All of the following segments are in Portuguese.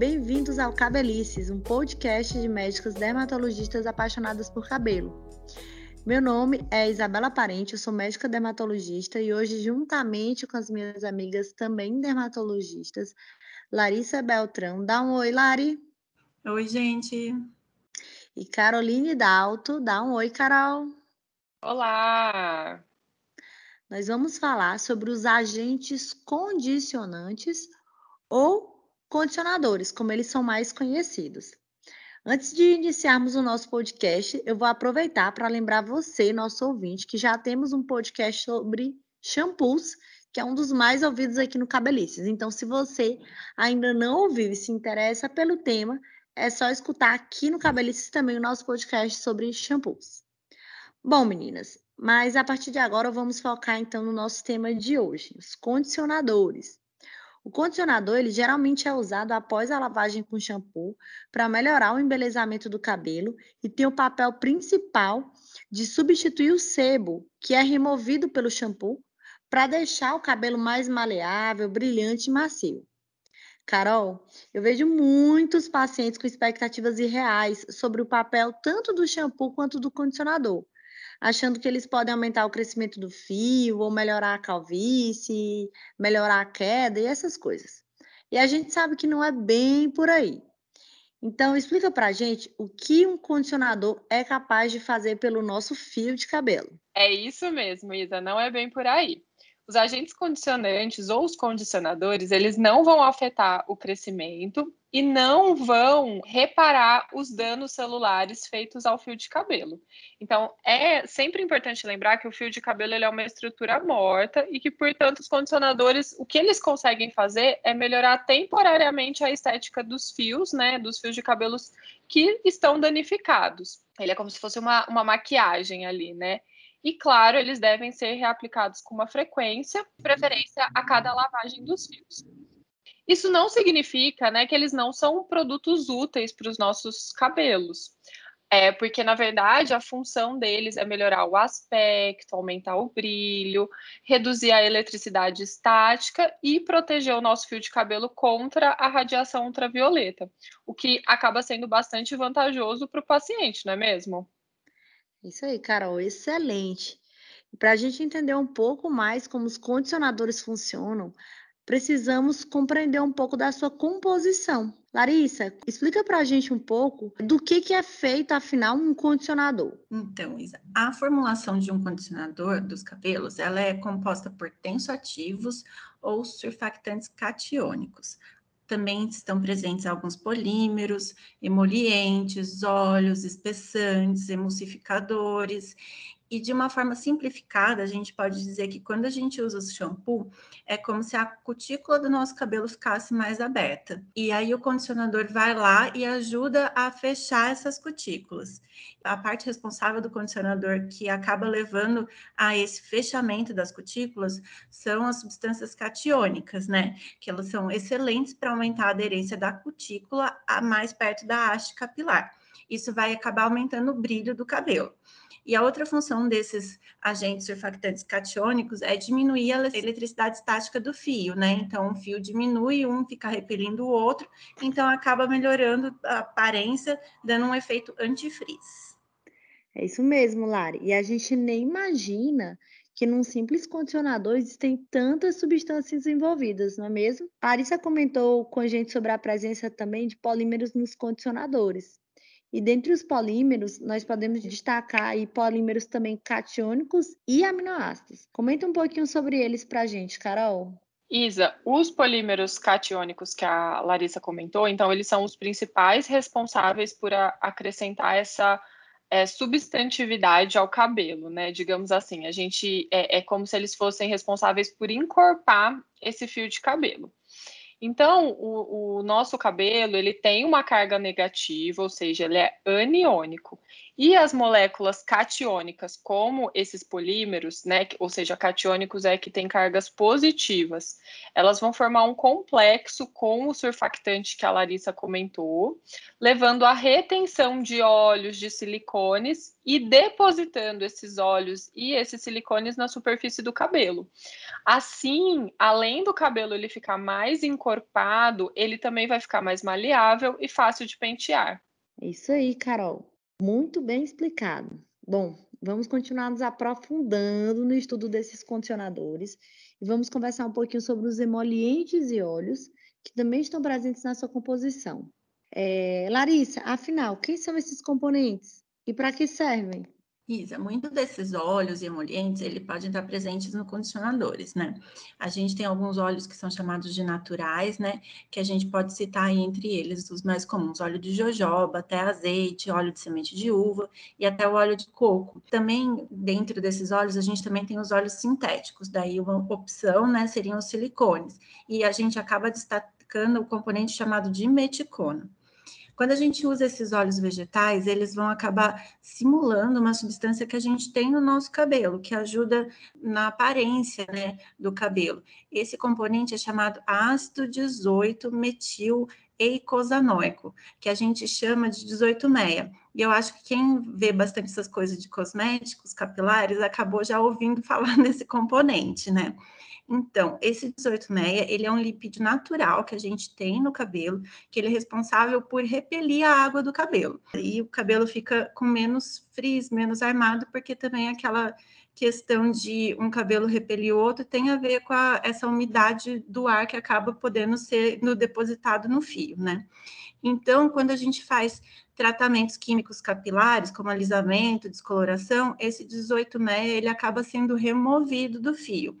Bem-vindos ao Cabelices, um podcast de médicos dermatologistas apaixonadas por cabelo. Meu nome é Isabela Parente, eu sou médica dermatologista e hoje, juntamente com as minhas amigas também dermatologistas, Larissa Beltrão. Dá um oi, Lari. Oi, gente. E Caroline Dalto. Dá um oi, Carol. Olá. Nós vamos falar sobre os agentes condicionantes ou condicionadores, como eles são mais conhecidos. Antes de iniciarmos o nosso podcast, eu vou aproveitar para lembrar você, nosso ouvinte, que já temos um podcast sobre shampoos, que é um dos mais ouvidos aqui no Cabelices. Então, se você ainda não ouviu e se interessa pelo tema, é só escutar aqui no Cabelices também o nosso podcast sobre shampoos. Bom, meninas, mas a partir de agora vamos focar então no nosso tema de hoje, os condicionadores. O condicionador, ele geralmente é usado após a lavagem com shampoo para melhorar o embelezamento do cabelo e tem o papel principal de substituir o sebo, que é removido pelo shampoo, para deixar o cabelo mais maleável, brilhante e macio. Carol, eu vejo muitos pacientes com expectativas irreais sobre o papel tanto do shampoo quanto do condicionador achando que eles podem aumentar o crescimento do fio, ou melhorar a calvície, melhorar a queda e essas coisas. E a gente sabe que não é bem por aí. Então, explica pra gente o que um condicionador é capaz de fazer pelo nosso fio de cabelo. É isso mesmo, Isa, não é bem por aí. Os agentes condicionantes ou os condicionadores, eles não vão afetar o crescimento e não vão reparar os danos celulares feitos ao fio de cabelo. Então, é sempre importante lembrar que o fio de cabelo é uma estrutura morta e que, portanto, os condicionadores, o que eles conseguem fazer é melhorar temporariamente a estética dos fios, né, dos fios de cabelos que estão danificados. Ele é como se fosse uma, uma maquiagem ali, né? E, claro, eles devem ser reaplicados com uma frequência, preferência a cada lavagem dos fios. Isso não significa né, que eles não são produtos úteis para os nossos cabelos. É, porque, na verdade, a função deles é melhorar o aspecto, aumentar o brilho, reduzir a eletricidade estática e proteger o nosso fio de cabelo contra a radiação ultravioleta, o que acaba sendo bastante vantajoso para o paciente, não é mesmo? Isso aí, Carol, excelente. Para a gente entender um pouco mais como os condicionadores funcionam, precisamos compreender um pouco da sua composição. Larissa, explica para a gente um pouco do que, que é feito, afinal, um condicionador. Então, Isa, a formulação de um condicionador dos cabelos, ela é composta por tensoativos ou surfactantes catiônicos. Também estão presentes alguns polímeros, emolientes, óleos, espessantes, emulsificadores. E de uma forma simplificada, a gente pode dizer que quando a gente usa o shampoo, é como se a cutícula do nosso cabelo ficasse mais aberta. E aí o condicionador vai lá e ajuda a fechar essas cutículas. A parte responsável do condicionador que acaba levando a esse fechamento das cutículas são as substâncias catiônicas, né? Que elas são excelentes para aumentar a aderência da cutícula a mais perto da haste capilar. Isso vai acabar aumentando o brilho do cabelo. E a outra função desses agentes surfactantes catiônicos é diminuir a eletricidade estática do fio, né? Então, o fio diminui, um fica repelindo o outro, então acaba melhorando a aparência, dando um efeito antifrizz. É isso mesmo, Lari. E a gente nem imagina que num simples condicionador existem tantas substâncias envolvidas, não é mesmo? A Arissa comentou com a gente sobre a presença também de polímeros nos condicionadores. E dentre os polímeros, nós podemos destacar aí polímeros também catiônicos e aminoácidos. Comenta um pouquinho sobre eles para a gente, Carol. Isa, os polímeros catiônicos que a Larissa comentou, então eles são os principais responsáveis por a, acrescentar essa é, substantividade ao cabelo, né? Digamos assim, a gente é, é como se eles fossem responsáveis por encorpar esse fio de cabelo. Então, o, o, nosso cabelo ele tem uma carga negativa, ou seja, ele é aniônico. E as moléculas catiônicas, como esses polímeros, né, ou seja, catiônicos é que tem cargas positivas, elas vão formar um complexo com o surfactante que a Larissa comentou, levando à retenção de óleos de silicones e depositando esses óleos e esses silicones na superfície do cabelo. Assim, além do cabelo ele ficar mais encorpado, ele também vai ficar mais maleável e fácil de pentear. É isso aí, Carol. Muito bem explicado. Bom, vamos continuar nos aprofundando no estudo desses condicionadores e vamos conversar um pouquinho sobre os emolientes e óleos que também estão presentes na sua composição. É, Larissa, afinal, quem são esses componentes e para que servem? Isa, muito desses óleos emolientes, ele pode estar presentes no condicionadores, né? A gente tem alguns óleos que são chamados de naturais, né? Que a gente pode citar entre eles os mais comuns, óleo de jojoba, até azeite, óleo de semente de uva e até o óleo de coco. Também, dentro desses óleos, a gente também tem os óleos sintéticos, daí uma opção, né, seriam os silicones. E a gente acaba destacando o componente chamado de meticona. Quando a gente usa esses óleos vegetais, eles vão acabar simulando uma substância que a gente tem no nosso cabelo, que ajuda na aparência né, do cabelo. Esse componente é chamado ácido 18 metil eicosanoico, que a gente chama de 18-meia. E eu acho que quem vê bastante essas coisas de cosméticos capilares acabou já ouvindo falar nesse componente, né? Então, esse 18-meia, ele é um lipídio natural que a gente tem no cabelo, que ele é responsável por repelir a água do cabelo. E o cabelo fica com menos frizz, menos armado, porque também aquela questão de um cabelo repelir o outro tem a ver com a, essa umidade do ar que acaba podendo ser no depositado no fio, né? Então, quando a gente faz tratamentos químicos capilares, como alisamento, descoloração, esse 18-meia, ele acaba sendo removido do fio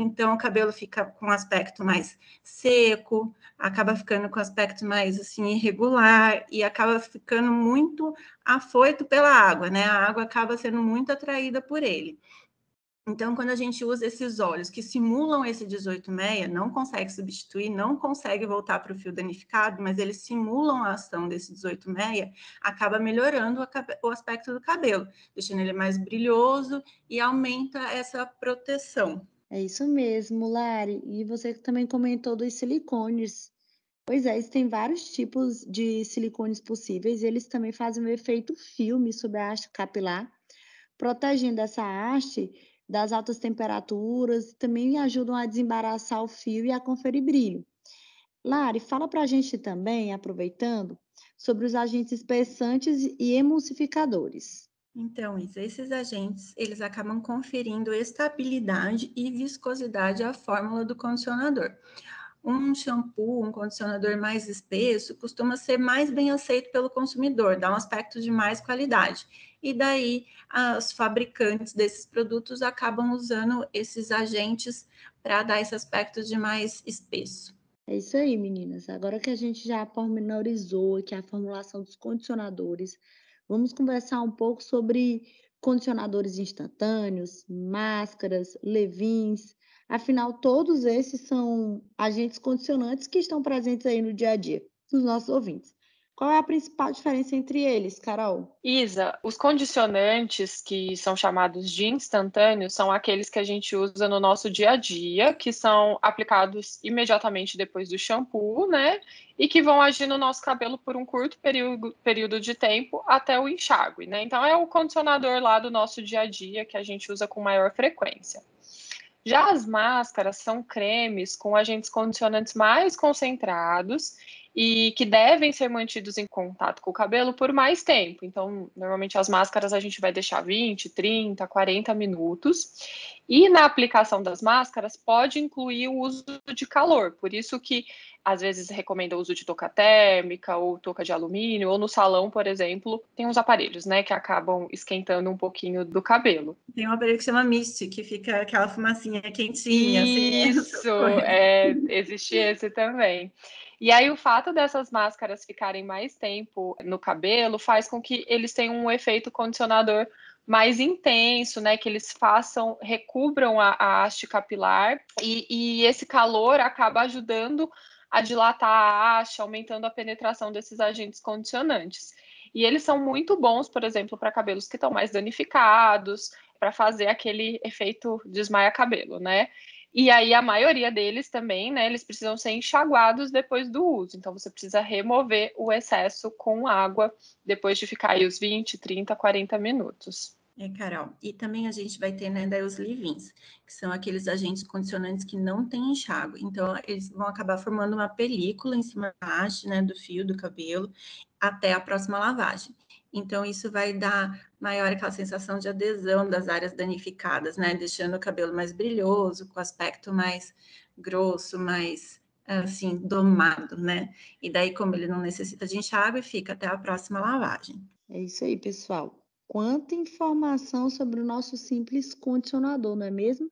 então o cabelo fica com aspecto mais seco, acaba ficando com aspecto mais assim irregular e acaba ficando muito afoito pela água, né? A água acaba sendo muito atraída por ele. Então, quando a gente usa esses óleos que simulam esse 18-meia, não consegue substituir, não consegue voltar para o fio danificado, mas eles simulam a ação desse 18-meia, acaba melhorando o aspecto do cabelo, deixando ele mais brilhoso e aumenta essa proteção. É isso mesmo, Lari. E você também comentou dos silicones. Pois é, existem vários tipos de silicones possíveis. Eles também fazem um efeito filme sobre a haste capilar, protegendo essa haste das altas temperaturas, também ajudam a desembaraçar o fio e a conferir brilho. Lari, fala para a gente também, aproveitando, sobre os agentes espessantes e emulsificadores. Então, Isa, esses agentes, eles acabam conferindo estabilidade e viscosidade à fórmula do condicionador. Um shampoo, um condicionador mais espesso, costuma ser mais bem aceito pelo consumidor, dá um aspecto de mais qualidade. E daí, os fabricantes desses produtos acabam usando esses agentes para dar esse aspecto de mais espesso. É isso aí, meninas. Agora que a gente já pormenorizou aqui a formulação dos condicionadores, Vamos conversar um pouco sobre condicionadores instantâneos, máscaras, levins. Afinal, todos esses são agentes condicionantes que estão presentes aí no dia a dia dos nossos ouvintes. Qual é a principal diferença entre eles, Carol? Isa, os condicionantes que são chamados de instantâneos são aqueles que a gente usa no nosso dia a dia, que são aplicados imediatamente depois do shampoo, né? E que vão agir no nosso cabelo por um curto período, período de tempo até o enxágue, né? Então é o condicionador lá do nosso dia a dia que a gente usa com maior frequência. Já as máscaras são cremes com agentes condicionantes mais concentrados e que devem ser mantidos em contato com o cabelo por mais tempo. Então, normalmente as máscaras a gente vai deixar 20, 30, 40 minutos. E na aplicação das máscaras pode incluir o uso de calor, por isso que às vezes recomenda o uso de touca térmica ou touca de alumínio, ou no salão, por exemplo, tem uns aparelhos, né, que acabam esquentando um pouquinho do cabelo. Tem um aparelho que chama Mist, que fica aquela fumacinha quentinha. Isso, assim, é, existe esse também. E aí, o fato dessas máscaras ficarem mais tempo no cabelo faz com que eles tenham um efeito condicionador mais intenso, né? Que eles façam, recubram a, a haste capilar e, e esse calor acaba ajudando a dilatar a haste, aumentando a penetração desses agentes condicionantes. E eles são muito bons, por exemplo, para cabelos que estão mais danificados, para fazer aquele efeito desmaia cabelo, né? E aí a maioria deles também, né, eles precisam ser enxaguados depois do uso. Então você precisa remover o excesso com água depois de ficar aí os 20, 30, 40 minutos. É, Carol. E também a gente vai ter, né, daí os leave-ins, que são aqueles agentes condicionantes que não têm enxágue. Então, eles vão acabar formando uma película em cima da haste, né, do fio do cabelo, até a próxima lavagem. Então, isso vai dar maior aquela sensação de adesão das áreas danificadas, né? Deixando o cabelo mais brilhoso, com aspecto mais grosso, mais assim, domado, né? E daí, como ele não necessita de enxágue, fica até a próxima lavagem. É isso aí, pessoal. Quanta informação sobre o nosso simples condicionador, não é mesmo?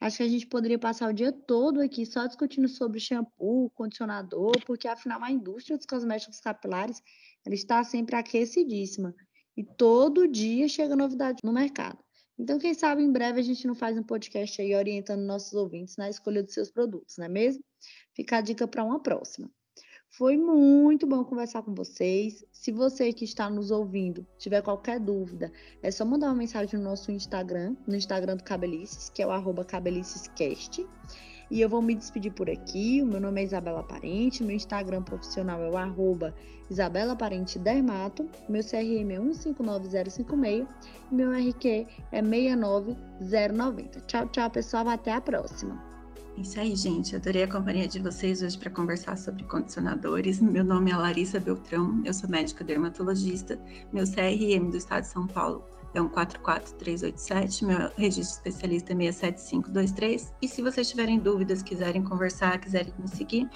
Acho que a gente poderia passar o dia todo aqui só discutindo sobre shampoo, condicionador, porque afinal a indústria dos cosméticos capilares ela está sempre aquecidíssima. E todo dia chega novidade no mercado. Então, quem sabe em breve a gente não faz um podcast aí orientando nossos ouvintes na escolha dos seus produtos, não é mesmo? Fica a dica para uma próxima. Foi muito bom conversar com vocês. Se você que está nos ouvindo tiver qualquer dúvida, é só mandar uma mensagem no nosso Instagram, no Instagram do Cabelices, que é o arroba cabelicescast. E eu vou me despedir por aqui. O meu nome é Isabela Parente, meu Instagram profissional é o arroba Isabela Parente Dermato, meu CRM é 159056 e meu RQ é 69090. Tchau, tchau, pessoal. Até a próxima. Isso aí, gente. Adorei a companhia de vocês hoje para conversar sobre condicionadores. Meu nome é Larissa Beltrão, eu sou médica dermatologista. Meu CRM do estado de São Paulo um 44387, meu registro especialista é 67523. E se vocês tiverem dúvidas, quiserem conversar, quiserem me seguir,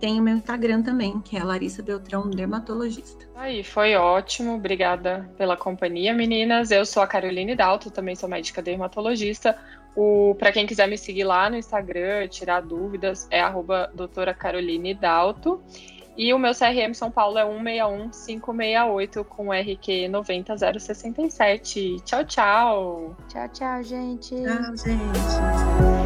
tem o meu Instagram também, que é Larissa Beltrão, dermatologista. Aí, foi ótimo. Obrigada pela companhia, meninas. Eu sou a Caroline Dalto, também sou médica dermatologista. O para quem quiser me seguir lá no Instagram, tirar dúvidas, é arroba doutora Caroline Dalto. E o meu CRM São Paulo é 161568 com RQ 90067. Tchau, tchau. Tchau, tchau, gente. Tchau, gente.